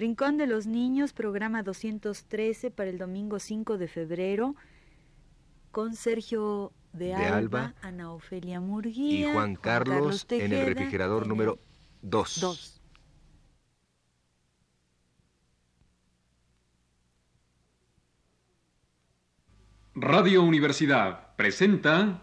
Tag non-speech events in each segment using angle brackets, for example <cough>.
Rincón de los Niños, programa 213 para el domingo 5 de febrero, con Sergio de, Alba, Ana Ofelia Murguía y Juan, Carlos, en el refrigerador número 2. Radio Universidad presenta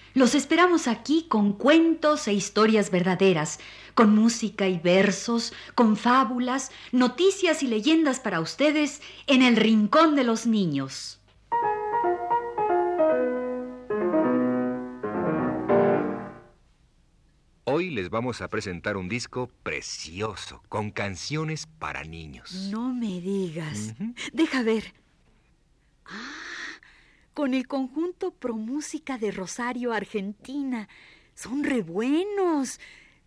los esperamos aquí con cuentos e historias verdaderas, con música y versos, con fábulas, noticias y leyendas para ustedes en el Rincón de los Niños. Hoy les vamos a presentar un disco precioso, con canciones para niños. No me digas. Deja ver. Ah, con el conjunto Pro Música de Rosario, Argentina. Son re buenos.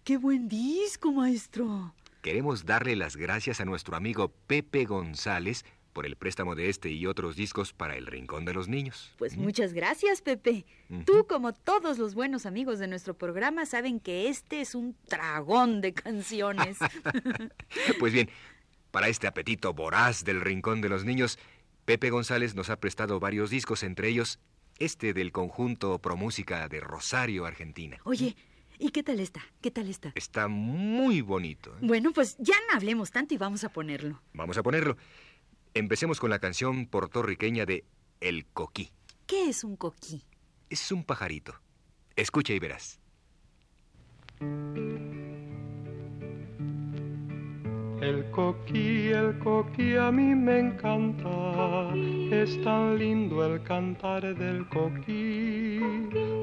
¡Qué buen disco, maestro! Queremos darle las gracias a nuestro amigo Pepe González por el préstamo de este y otros discos para el Rincón de los Niños. Pues muchas gracias, Pepe. Tú, como todos los buenos amigos de nuestro programa, saben que este es un dragón de canciones. <laughs> pues bien, para este apetito voraz del Rincón de los Niños, Pepe González nos ha prestado varios discos, entre ellos este del conjunto Pro Música de Rosario, Argentina. Oye, ¿y qué tal está? ¿Qué tal está? Está muy bonito. ¿eh? Bueno, pues ya no hablemos tanto y vamos a ponerlo. Vamos a ponerlo. Empecemos con la canción puertorriqueña de El Coquí. ¿Qué es un coquí? Es un pajarito. Escucha y verás. El coquí, el coquí a mí me encanta, es tan lindo el cantar del coquí.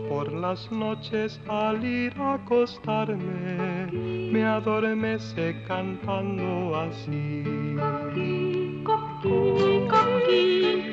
Por las noches al ir a acostarme, me adormece cantando así. Coquí, coquí, coquí,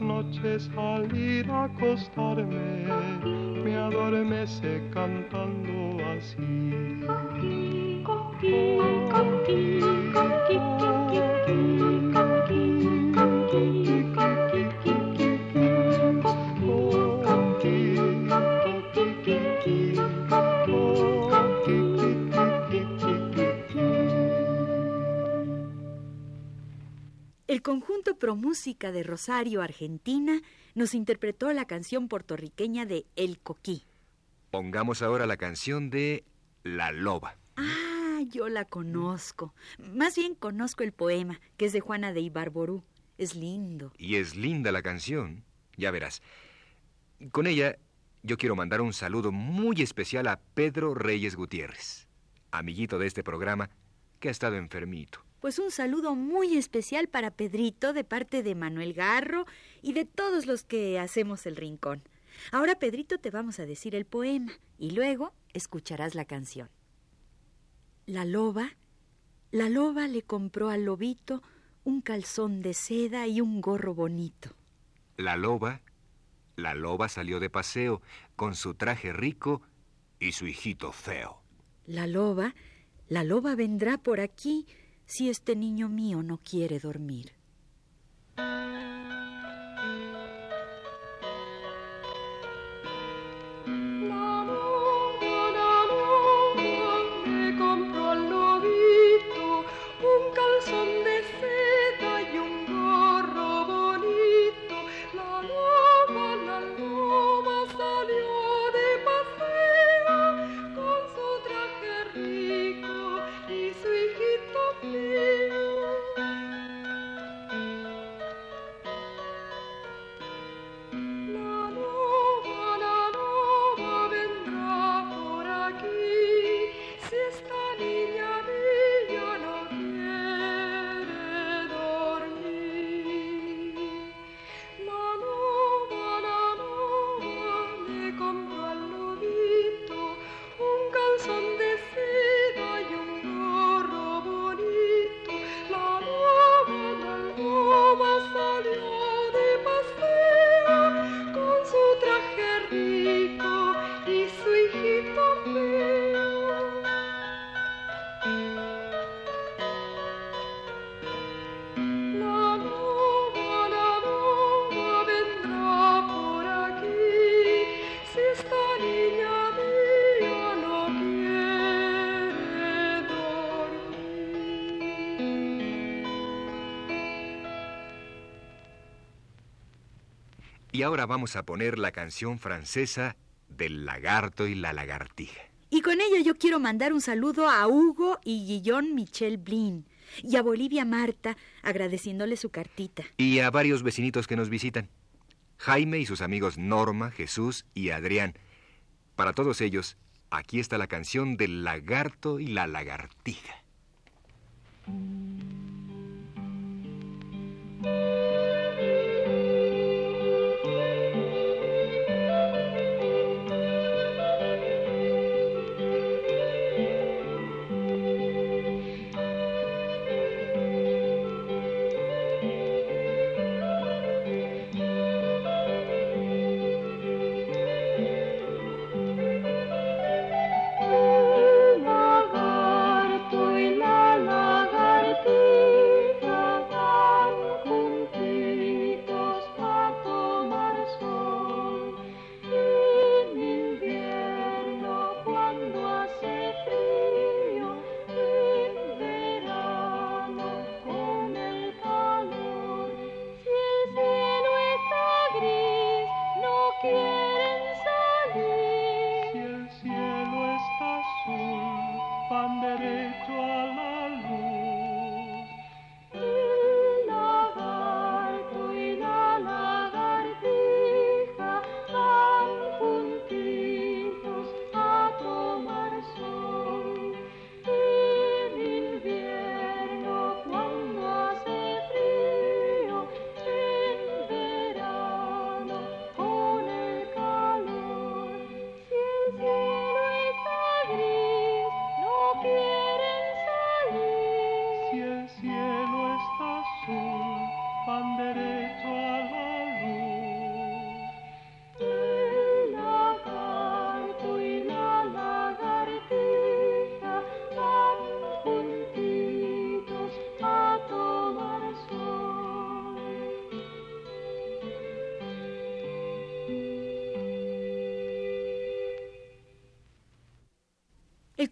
noches al ir a acostarme, me adormece cantando así. El conjunto Pro Música de Rosario, Argentina, nos interpretó la canción puertorriqueña de El Coquí. Pongamos ahora la canción de La Loba. Ah, yo la conozco. Más bien conozco el poema, que es de Juana de Ibarború. Es lindo. Y es linda la canción. Ya verás. Con ella, yo quiero mandar un saludo muy especial a Pedro Reyes Gutiérrez, amiguito de este programa, que ha estado enfermito. Pues un saludo muy especial para Pedrito de parte de Manuel Garro y de todos los que hacemos el rincón. Ahora, Pedrito, te vamos a decir el poema y luego escucharás la canción. La loba, la loba le compró al lobito un calzón de seda y un gorro bonito. La loba, la loba salió de paseo con su traje rico y su hijito feo. La loba, la loba vendrá por aquí si este niño mío no quiere dormir, la me compró el novito un calzón de. Y ahora vamos a poner la canción francesa del lagarto y la lagartija. Y con ello yo quiero mandar un saludo a Hugo y Guillón Michel Blin y a Bolivia Marta, agradeciéndole su cartita. Y a varios vecinitos que nos visitan. Jaime y sus amigos Norma, Jesús y Adrián. Para todos ellos, aquí está la canción del lagarto y la lagartija.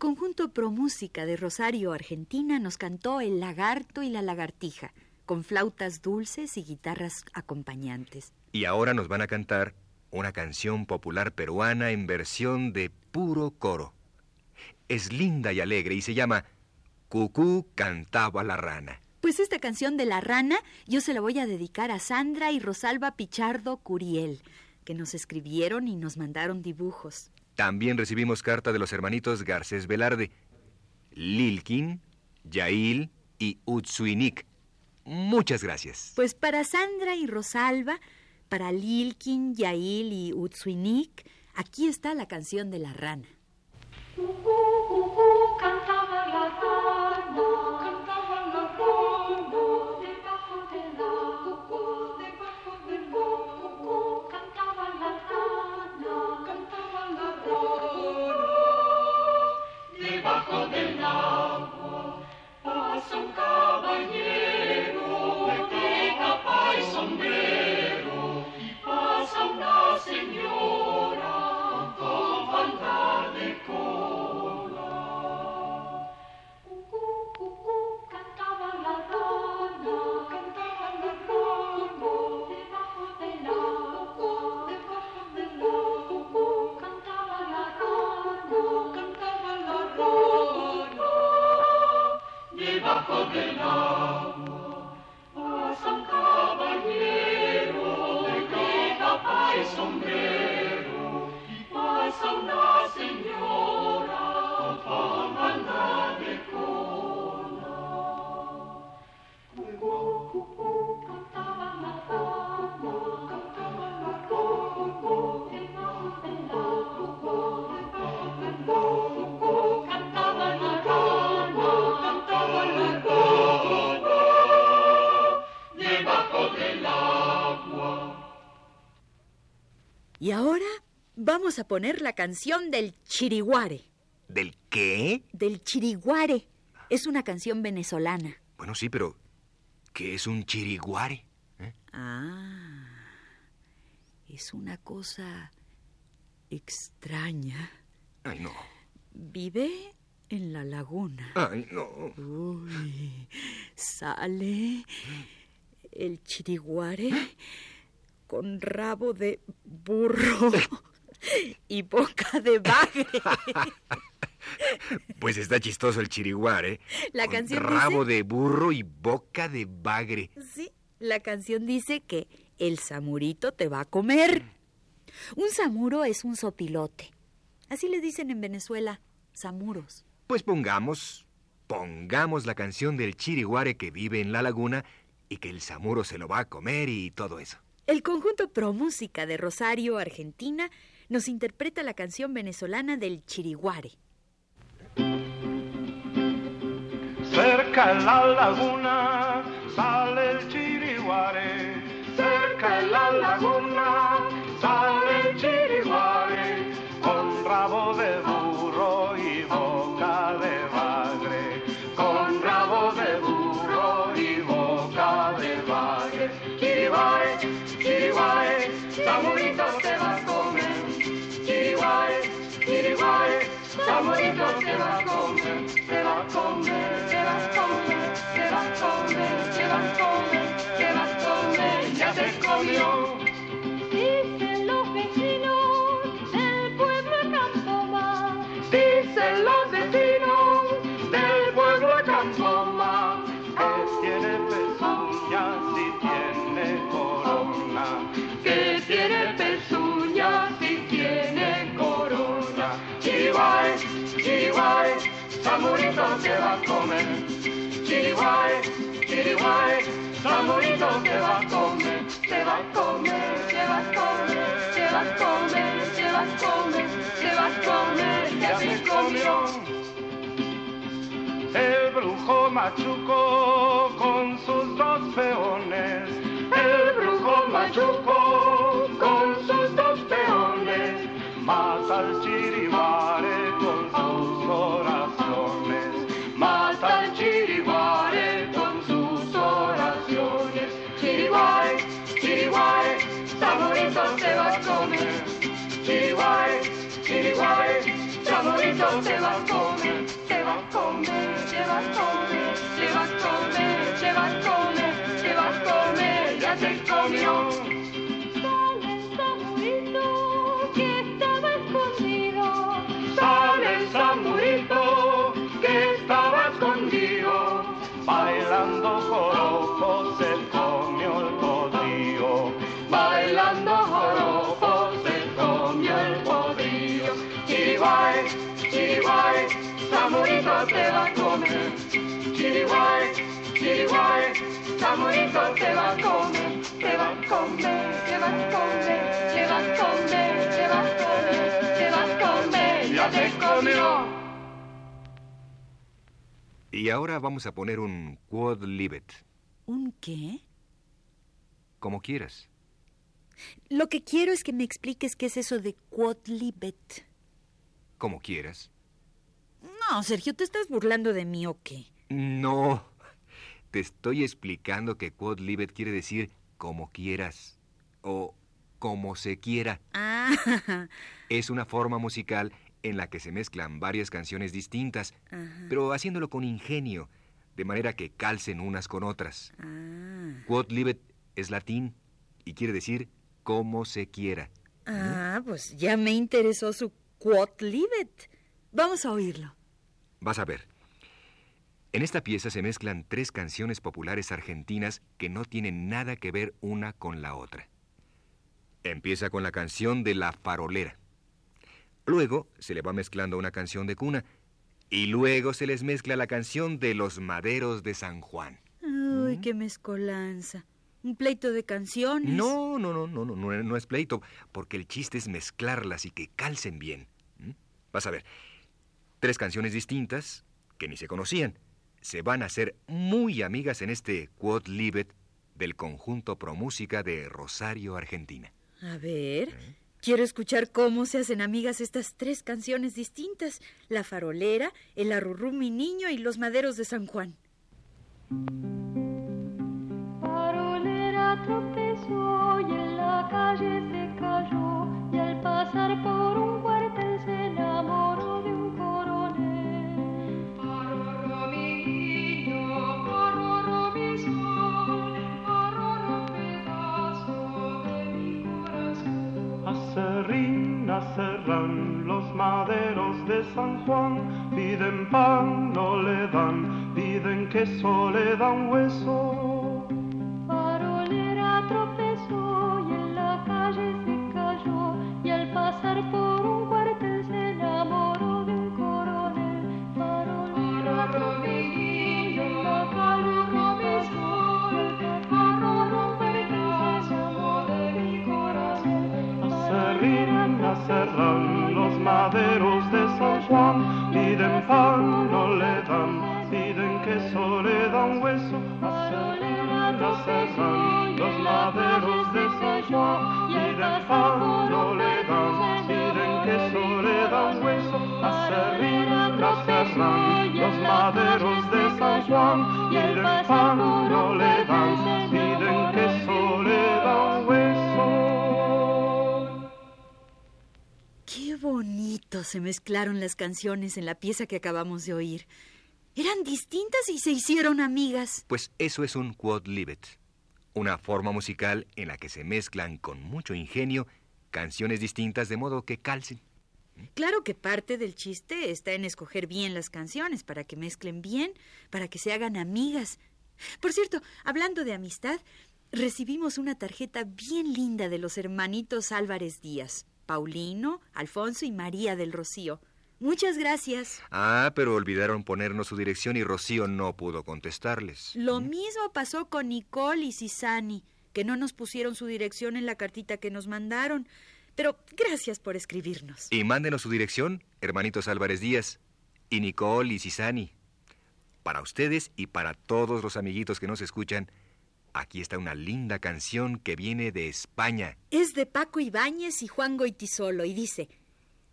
Conjunto Pro Música de Rosario, Argentina, nos cantó El lagarto y la lagartija, con flautas dulces y guitarras acompañantes. Y ahora nos van a cantar una canción popular peruana en versión de puro coro. Es linda y alegre y se llama Cucú cantaba la rana. Pues esta canción de la rana yo se la voy a dedicar a Sandra y Rosalba Pichardo Curiel, que nos escribieron y nos mandaron dibujos. También recibimos carta de los hermanitos Garcés Velarde, Lilkin, Yail y Utsuinik. Muchas gracias. Pues para Sandra y Rosalba, para Lilkin, Yail y Utsuinik, aquí está la canción de la rana. Vamos a poner la canción del chiriguare. ¿Del qué? Del chiriguare. Es una canción venezolana. Bueno, sí, pero ¿qué es un chiriguare? ¿Eh? Ah, es una cosa extraña. Ay, no. Vive en la laguna. Ay, no. Uy, sale el chiriguare con rabo de burro <laughs> y boca de bagre. <laughs> Pues está chistoso el chiriguare. La con canción Rabo dice- de burro y boca de bagre. Sí, la canción dice que el samurito te va a comer. Un samuro es un sopilote. Así le dicen en Venezuela, samuros. Pues pongamos, pongamos la canción del chiriguare que vive en la laguna y que el samuro se lo va a comer y todo eso. El conjunto Pro Música de Rosario, Argentina, nos interpreta la canción venezolana del chiriguare. Cerca la laguna Te va a comer, te va a comer, ya te. Chiriguay, chiriguay, Samurito te va a comer. Te va a comer, te va a comer, te va a comer, te va a comer, te va a comer, ya te comió. El brujo machuco con sus dos peones. El brujo machuco Samurito te va a comer. Te va a comer, te va a comer, te va a comer, te va a comer, te va a comer, ya te comió. A comer. Chiriguay, chiriguay, samurito te va a comer. Te va a comer, te va a comer, te va a comer, te va a comer, te va a comer, ya te comió. Y ahora vamos a poner un quod libet, ¿Un qué? como quieras. Lo que quiero es que me expliques qué es eso de quod libet. Como quieras. No, Sergio, ¿te estás burlando de mí o qué? No, te estoy explicando que quod libet quiere decir como quieras o como se quiera. Ah, Es una forma musical en la que se mezclan varias canciones distintas, ajá. pero haciéndolo con ingenio, de manera que calcen unas con otras. Ah, Quod libet es latín y quiere decir como se quiera. ah, pues ya me interesó su quod libet. Vamos a oírlo. Vas a ver. En esta pieza se mezclan tres canciones populares argentinas que no tienen nada que ver una con la otra. Empieza con la canción de La Farolera. Luego se le va mezclando una canción de cuna. Y luego se les mezcla la canción de Los Maderos de San Juan. Uy, qué mezcolanza. Un pleito de canciones. No, no, no, no, no, no, no es pleito, porque el chiste es mezclarlas y que calcen bien. ¿Mm? Vas a ver, tres canciones distintas que ni se conocían se van a hacer muy amigas en este Quod Libet del conjunto Pro Música de Rosario, Argentina. A ver, quiero escuchar cómo se hacen amigas estas tres canciones distintas: La Farolera, El Arrurú Mi Niño y Los Maderos de San Juan. Farolera tropezó y en la calle se cayó y al pasar por un de San Juan, piden pan, no le dan, piden queso, le dan hueso. Farolera tropezó y en la calle se cayó y al pasar por un cuartel pan, no le dan, piden queso, le dan hueso. Qué bonito se mezclaron las canciones en la pieza que acabamos de oír. Eran distintas y se hicieron amigas. Pues eso es un quodlibet, una forma musical en la que se mezclan con mucho ingenio canciones distintas de modo que calcen. Claro que parte del chiste está en escoger bien las canciones para que mezclen bien, para que se hagan amigas. Por cierto, hablando de amistad, recibimos una tarjeta bien linda de los hermanitos Álvarez Díaz, Paulino, Alfonso y María del Rocío. Muchas gracias. Ah, pero olvidaron ponernos su dirección y Rocío no pudo contestarles. Lo mismo pasó con Nicole y Cisani, que no nos pusieron su dirección en la cartita que nos mandaron. Pero gracias por escribirnos. Y mándenos su dirección, hermanitos Álvarez Díaz, y Nicole y Cisani. Para ustedes y para todos los amiguitos que nos escuchan, aquí está una linda canción que viene de España. Es de Paco Ibáñez y Juan Goitisolo y dice: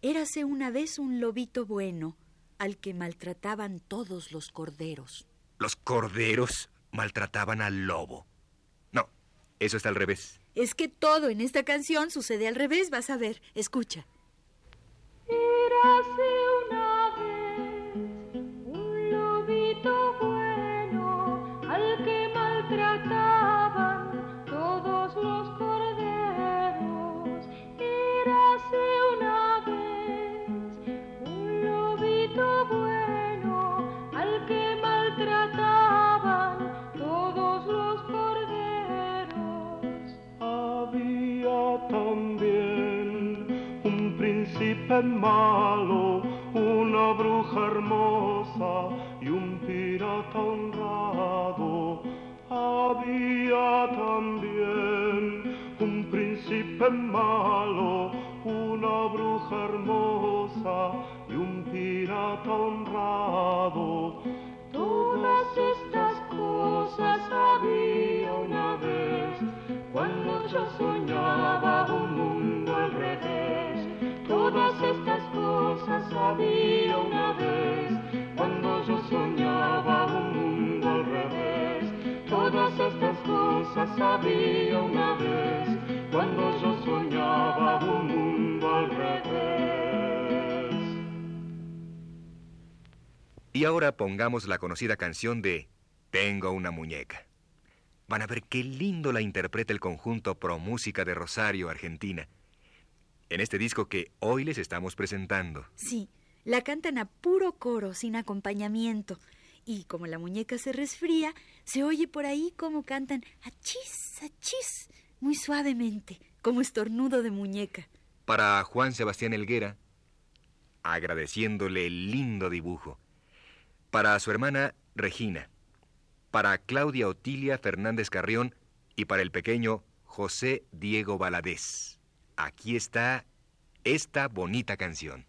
Érase una vez un lobito bueno al que maltrataban todos los corderos. Los corderos maltrataban al lobo. No, eso está al revés. Es que todo en esta canción sucede al revés, vas a ver. Escucha. Érase una malo, una bruja hermosa y un pirata honrado. Había también un príncipe malo, una bruja hermosa y un pirata honrado. Todas estas cosas había una vez cuando yo soñaba un mundo estas cosas había una vez cuando yo soñaba un mundo al revés. Todas estas cosas había una vez cuando yo soñaba un mundo al revés. Y ahora pongamos la conocida canción de Tengo una muñeca. Van a ver qué lindo la interpreta el conjunto Pro Música de Rosario, Argentina. En este disco que hoy les estamos presentando. Sí, la cantan a puro coro, sin acompañamiento. Y como la muñeca se resfría, se oye por ahí como cantan achis, achis, muy suavemente, como estornudo de muñeca. Para Juan Sebastián Elguera, agradeciéndole el lindo dibujo. Para su hermana Regina. Para Claudia Otilia Fernández Carrión y para el pequeño José Diego Valadez. Aquí está esta bonita canción.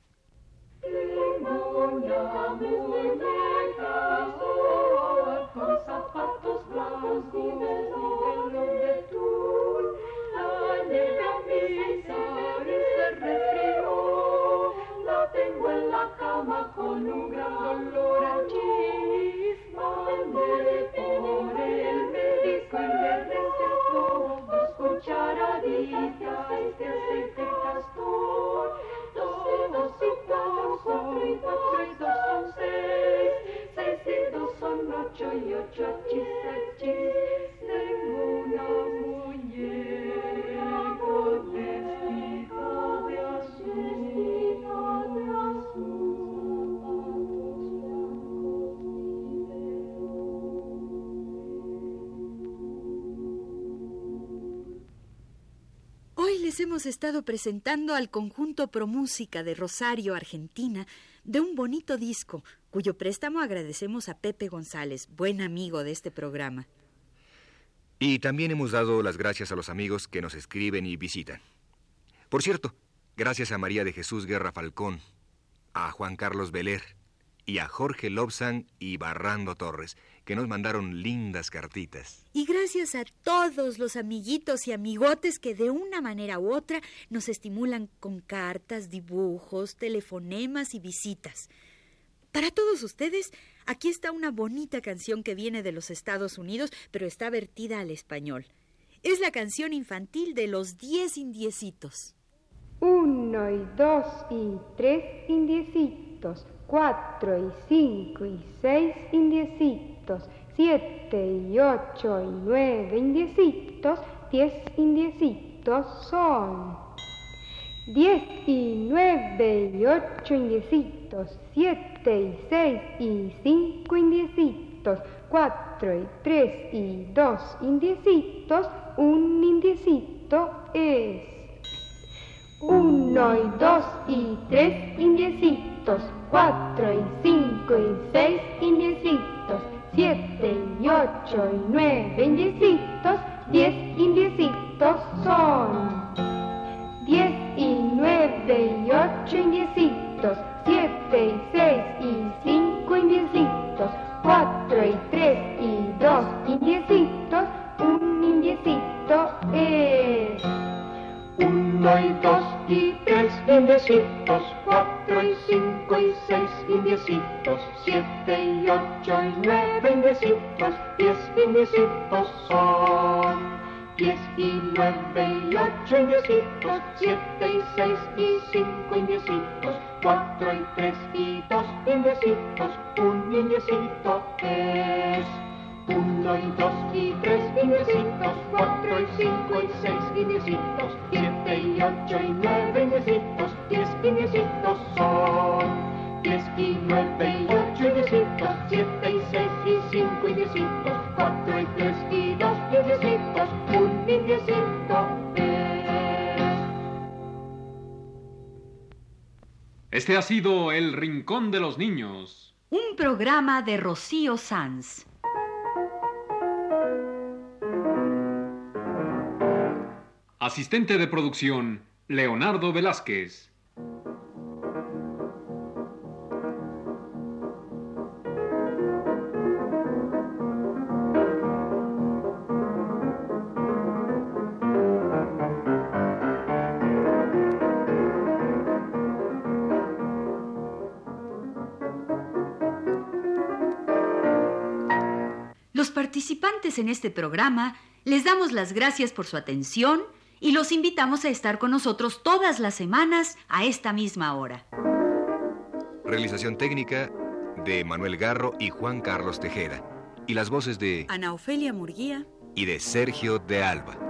Hoy les hemos estado presentando al conjunto Promúsica de Rosario, Argentina, de un bonito disco, cuyo préstamo agradecemos a Pepe González, buen amigo de este programa. Y también hemos dado las gracias a los amigos que nos escriben y visitan. Por cierto, gracias a María de Jesús Guerra Falcón, a Juan Carlos Beler y a Jorge Lobsan y Barrando Torres, que nos mandaron lindas cartitas. Y gracias a todos los amiguitos y amigotes que de una manera u otra nos estimulan con cartas, dibujos, telefonemas y visitas. Para todos ustedes, aquí está una bonita canción que viene de los Estados Unidos, pero está vertida al español. Es la canción infantil de los diez indiecitos. Uno y dos y tres indiecitos, cuatro y cinco y seis indiecitos, siete y ocho y nueve indiecitos, diez indiecitos son. Diez y nueve y ocho indiecitos, siete y seis y cinco indiecitos, cuatro y tres y dos indiecitos, un indiecito es. Uno y dos y tres indiecitos, cuatro y cinco y seis indiecitos, siete y ocho y nueve indiecitos, diez indiecitos son. Y nueve indiecitos, diez indiecitos son. Diez y nueve y ocho indiecitos, siete y seis y cinco indiecitos, cuatro y tres y dos indiecitos, un indiecito es. Uno y dos y tres indiecitos, cuatro y cinco y seis indiecitos, siete y ocho y nueve indiecitos, diez indiecitos son. Diez y nueve y ocho indiecitos, siete y seis y cinco indiecitos, cuatro y tres y dos indiecitos, un indiecito es. Este ha sido El Rincón de los Niños. Un programa de Rocío Sanz. Asistente de producción, Leonardo Velázquez. Participantes en este programa les damos las gracias por su atención y los invitamos a estar con nosotros todas las semanas a esta misma hora. Realización técnica de Manuel Garro y Juan Carlos Tejeda. Y las voces de Ana Ofelia Murguía. y de Sergio de Alba.